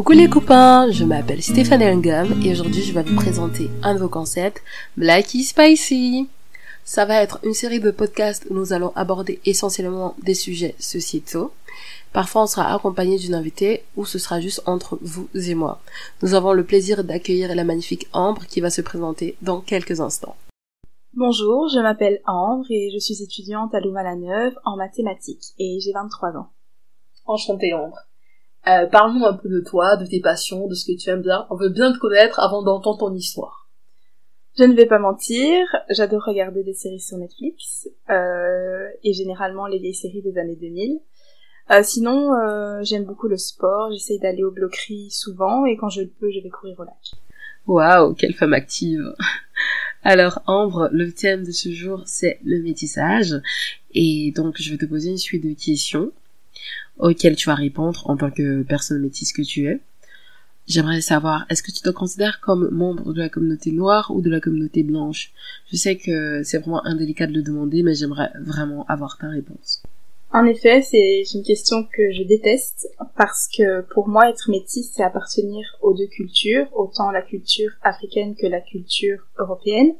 Coucou les copains, je m'appelle Stéphane Engam et aujourd'hui je vais vous présenter un nouveau concept, Blacky Spicy. Ça va être une série de podcasts où nous allons aborder essentiellement des sujets sociétaux. Parfois on sera accompagné d'une invitée ou ce sera juste entre vous et moi. Nous avons le plaisir d'accueillir la magnifique Ambre qui va se présenter dans quelques instants. Bonjour, je m'appelle Ambre et je suis étudiante à Louvain-la-Neuve en mathématiques et j'ai 23 ans. Enchantée Ambre. Euh, Parle-nous un peu de toi, de tes passions, de ce que tu aimes bien. On veut bien te connaître avant d'entendre ton histoire. Je ne vais pas mentir, j'adore regarder des séries sur Netflix euh, et généralement les vieilles séries des années 2000. Euh, sinon, euh, j'aime beaucoup le sport, j'essaie d'aller au bloquerie souvent et quand je le peux, je vais courir au lac. Waouh, quelle femme active Alors Ambre, le thème de ce jour c'est le métissage et donc je vais te poser une suite de questions auxquelles tu vas répondre en tant que personne métisse que tu es. J'aimerais savoir, est-ce que tu te considères comme membre de la communauté noire ou de la communauté blanche? Je sais que c'est vraiment indélicat de le demander, mais j'aimerais vraiment avoir ta réponse. En effet, c'est une question que je déteste parce que pour moi, être métisse, c'est appartenir aux deux cultures, autant la culture africaine que la culture européenne.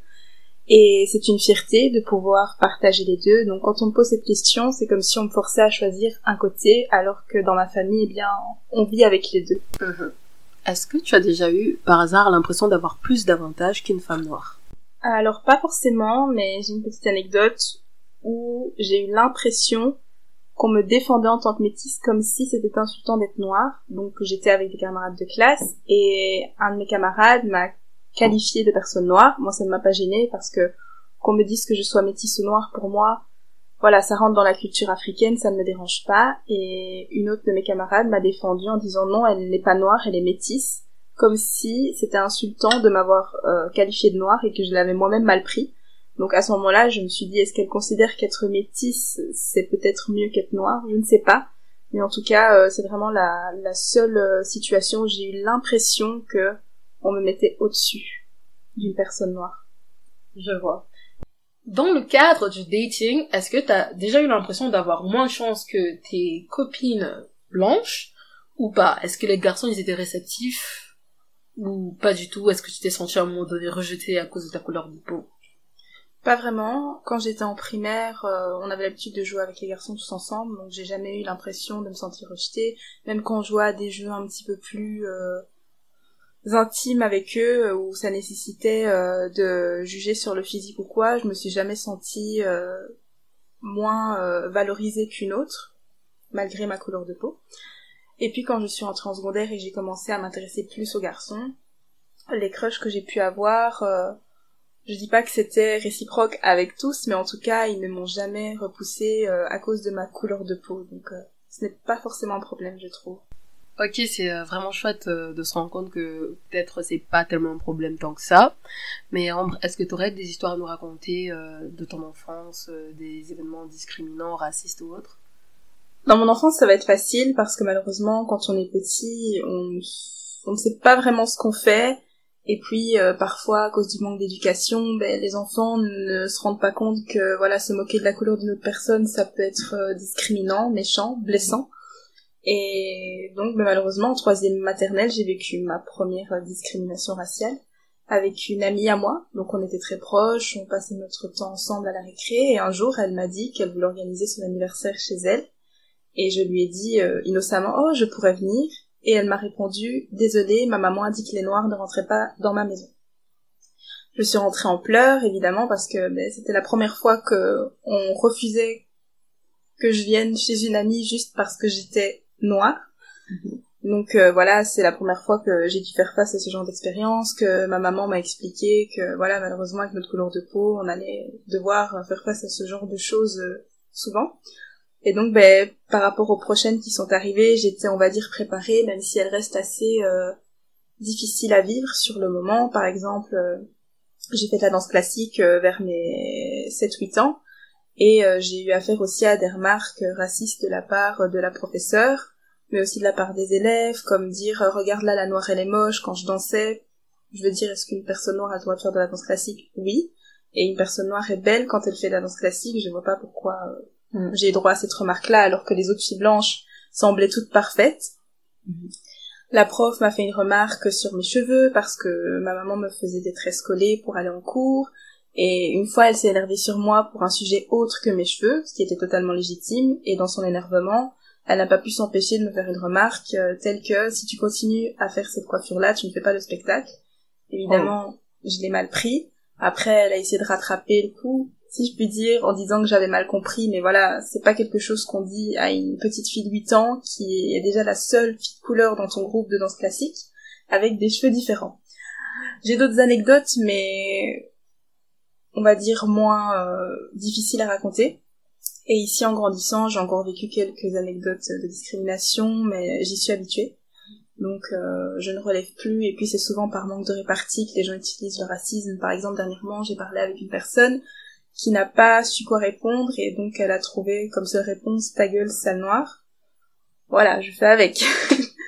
Et c'est une fierté de pouvoir partager les deux. Donc quand on me pose cette question, c'est comme si on me forçait à choisir un côté, alors que dans ma famille, eh bien, on vit avec les deux. Mhm. Est-ce que tu as déjà eu, par hasard, l'impression d'avoir plus d'avantages qu'une femme noire? Alors pas forcément, mais j'ai une petite anecdote où j'ai eu l'impression qu'on me défendait en tant que métisse comme si c'était insultant d'être noire. Donc j'étais avec des camarades de classe et un de mes camarades m'a qualifiée de personne noire. Moi, ça ne m'a pas gênée parce que qu'on me dise que je sois métisse ou noire, pour moi, voilà, ça rentre dans la culture africaine, ça ne me dérange pas. Et une autre de mes camarades m'a défendue en disant non, elle n'est pas noire, elle est métisse, comme si c'était insultant de m'avoir euh, qualifiée de noire et que je l'avais moi-même mal pris. Donc à ce moment-là, je me suis dit, est-ce qu'elle considère qu'être métisse, c'est peut-être mieux qu'être noire? Je ne sais pas. Mais en tout cas, euh, c'est vraiment la, la seule euh, situation où j'ai eu l'impression que on me mettait au-dessus d'une personne noire. Je vois. Dans le cadre du dating, est-ce que t'as déjà eu l'impression d'avoir moins de chance que tes copines blanches ou pas? Est-ce que les garçons ils étaient réceptifs ou pas du tout? Est-ce que tu t'es senti à un moment donné rejeté à cause de ta couleur de peau? Pas vraiment. Quand j'étais en primaire, euh, on avait l'habitude de jouer avec les garçons tous ensemble, donc j'ai jamais eu l'impression de me sentir rejetée. Même quand on jouait à des jeux un petit peu plus euh, intimes avec eux euh, où ça nécessitait euh, de juger sur le physique ou quoi, je me suis jamais sentie euh, moins valorisée qu'une autre, malgré ma couleur de peau. Et puis quand je suis entrée en secondaire et j'ai commencé à m'intéresser plus aux garçons, les crushs que j'ai pu avoir, je dis pas que c'était réciproque avec tous, mais en tout cas ils ne m'ont jamais repoussée à cause de ma couleur de peau, donc ce n'est pas forcément un problème je trouve. Ok, c'est euh, vraiment chouette euh, de se rendre compte que peut-être c'est pas tellement un problème tant que ça. Mais Ambre, est-ce que tu aurais des histoires à nous raconter euh, de ton enfance, des événements discriminants, racistes ou autres? Dans mon enfance, ça va être facile parce que malheureusement, quand on est petit, on, ne sait pas vraiment ce qu'on fait. Et puis parfois, à cause du manque d'éducation, ben, les enfants ne se rendent pas compte que voilà, se moquer de la couleur d'une autre personne, ça peut être discriminant, méchant, blessant. Et donc, mais malheureusement, en troisième maternelle, j'ai vécu ma première discrimination raciale avec une amie à moi. Donc, on était très proches, on passait notre temps ensemble à la récré. Et un jour, elle m'a dit qu'elle voulait organiser son anniversaire chez elle. Et je lui ai dit euh, innocemment, oh, je pourrais venir. Et elle m'a répondu, désolée, ma maman a dit que les noirs ne rentraient pas dans ma maison. Je suis rentrée en pleurs, évidemment, parce que ben, c'était la première fois que on refusait que je vienne chez une amie juste parce que j'étais noir. Donc euh, voilà, c'est la première fois que j'ai dû faire face à ce genre d'expérience, que ma maman m'a expliqué que voilà, malheureusement avec notre couleur de peau, on allait devoir faire face à ce genre de choses euh, souvent. Et donc ben par rapport aux prochaines qui sont arrivées, j'étais on va dire préparée, même si elles restent assez euh, difficiles à vivre sur le moment. Par exemple, j'ai fait la danse classique vers mes 7-8 ans. Et j'ai eu affaire aussi à des remarques racistes de la part de la professeure, mais aussi de la part des élèves, comme dire euh, regarde là la noire elle est moche quand je dansais. Je veux dire est-ce qu'une personne noire a le droit de faire de la danse classique? Oui. Et une personne noire est belle quand elle fait de la danse classique, je vois pas pourquoi euh, mm. j'ai droit à cette remarque-là alors que les autres filles blanches semblaient toutes parfaites. Mm-hmm. La prof m'a fait une remarque sur mes cheveux parce que ma maman me faisait des tresses collées pour aller en cours. Et une fois, elle s'est énervée sur moi pour un sujet autre que mes cheveux, ce qui était totalement légitime. Et dans son énervement, elle n'a pas pu s'empêcher de me faire une remarque euh, telle que si tu continues à faire cette coiffure-là, tu ne fais pas le spectacle. Évidemment, je l'ai mal pris. Après, elle a essayé de rattraper le coup, si je puis dire, en disant que j'avais mal compris, mais voilà, c'est pas quelque chose qu'on dit à une petite fille de 8 ans qui est déjà la seule fille de couleur dans ton groupe de danse classique, avec des cheveux différents. J'ai d'autres anecdotes, mais on va dire moins euh, difficiles à raconter. Et ici, en grandissant, j'ai encore vécu quelques anecdotes de discrimination, mais j'y suis habituée. Donc, euh, je ne relève plus. Et puis, c'est souvent par manque de répartie que les gens utilisent le racisme. Par exemple, dernièrement, j'ai parlé avec une personne qui n'a pas su quoi répondre, et donc elle a trouvé comme seule réponse ta gueule, sale noire. Voilà, je fais avec.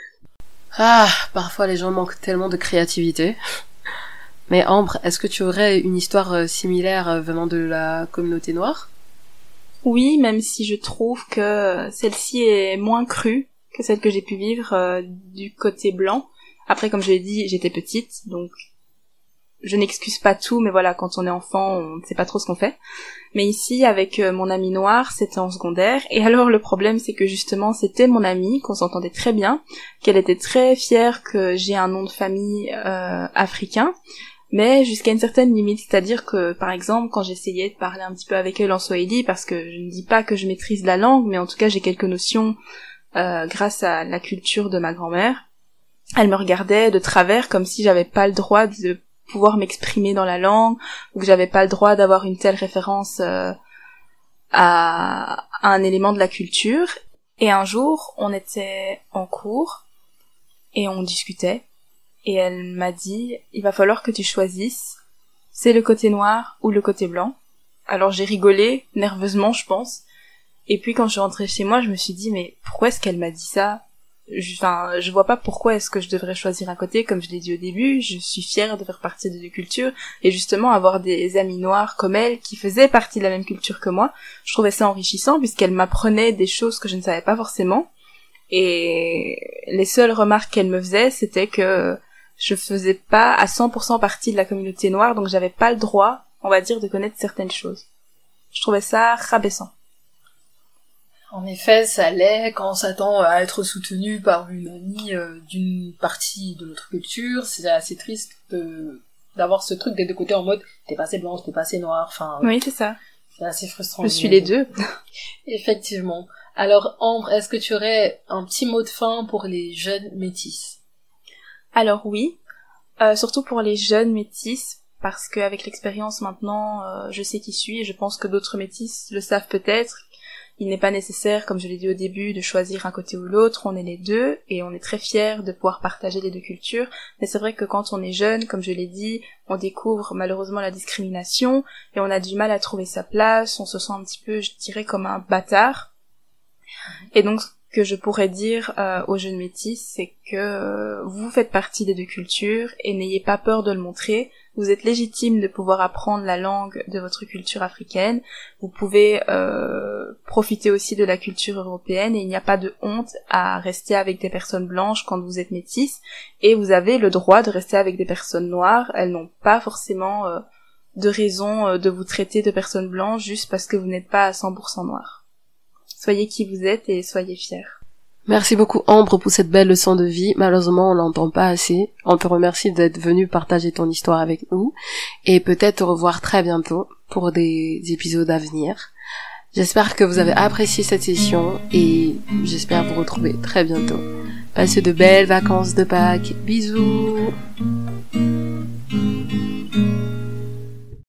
ah, parfois les gens manquent tellement de créativité. Mais Ambre, est-ce que tu aurais une histoire euh, similaire euh, venant de la communauté noire? Oui, même si je trouve que celle-ci est moins crue que celle que j'ai pu vivre euh, du côté blanc. Après, comme je l'ai dit, j'étais petite, donc je n'excuse pas tout, mais voilà, quand on est enfant, on ne sait pas trop ce qu'on fait. Mais ici, avec euh, mon ami noir, c'était en secondaire. Et alors, le problème, c'est que justement, c'était mon amie, qu'on s'entendait très bien, qu'elle était très fière que j'ai un nom de famille euh, africain mais jusqu'à une certaine limite, c'est-à-dire que par exemple quand j'essayais de parler un petit peu avec elle en swahili, parce que je ne dis pas que je maîtrise la langue, mais en tout cas j'ai quelques notions euh, grâce à la culture de ma grand-mère, elle me regardait de travers comme si j'avais pas le droit de pouvoir m'exprimer dans la langue, ou que j'avais pas le droit d'avoir une telle référence euh, à, à un élément de la culture. Et un jour, on était en cours et on discutait et elle m'a dit il va falloir que tu choisisses c'est le côté noir ou le côté blanc. Alors j'ai rigolé nerveusement je pense. Et puis quand je suis rentrée chez moi je me suis dit mais pourquoi est-ce qu'elle m'a dit ça? Enfin je vois pas pourquoi est-ce que je devrais choisir un côté comme je l'ai dit au début je suis fière de faire partie de deux cultures. Et justement avoir des amis noirs comme elle qui faisaient partie de la même culture que moi je trouvais ça enrichissant puisqu'elle m'apprenait des choses que je ne savais pas forcément. Et les seules remarques qu'elle me faisait c'était que je faisais pas à 100% partie de la communauté noire, donc j'avais pas le droit, on va dire, de connaître certaines choses. Je trouvais ça rabaissant. En effet, ça l'est quand on s'attend à être soutenu par une amie euh, d'une partie de notre culture. C'est assez triste d'avoir ce truc des deux côtés en mode t'es passé blanche, t'es passé noire. Enfin. Oui, c'est ça. C'est assez frustrant. Je suis les deux. Effectivement. Alors Ambre, est-ce que tu aurais un petit mot de fin pour les jeunes métis? Alors oui, euh, surtout pour les jeunes métis, parce qu'avec l'expérience maintenant, euh, je sais qui suis et je pense que d'autres métis le savent peut-être. Il n'est pas nécessaire, comme je l'ai dit au début, de choisir un côté ou l'autre, on est les deux et on est très fiers de pouvoir partager les deux cultures. Mais c'est vrai que quand on est jeune, comme je l'ai dit, on découvre malheureusement la discrimination et on a du mal à trouver sa place, on se sent un petit peu, je dirais, comme un bâtard. Et donc que je pourrais dire euh, aux jeunes métis, c'est que euh, vous faites partie des deux cultures et n'ayez pas peur de le montrer. Vous êtes légitime de pouvoir apprendre la langue de votre culture africaine. Vous pouvez euh, profiter aussi de la culture européenne et il n'y a pas de honte à rester avec des personnes blanches quand vous êtes métis. Et vous avez le droit de rester avec des personnes noires. Elles n'ont pas forcément de raison de vous traiter de personnes blanches juste parce que vous n'êtes pas à 100% noir. Soyez qui vous êtes et soyez fiers. Merci beaucoup Ambre pour cette belle leçon de vie. Malheureusement, on l'entend pas assez. On te remercie d'être venu partager ton histoire avec nous et peut-être te revoir très bientôt pour des épisodes à venir. J'espère que vous avez apprécié cette session et j'espère vous retrouver très bientôt. Passez de belles vacances de Pâques. Bisous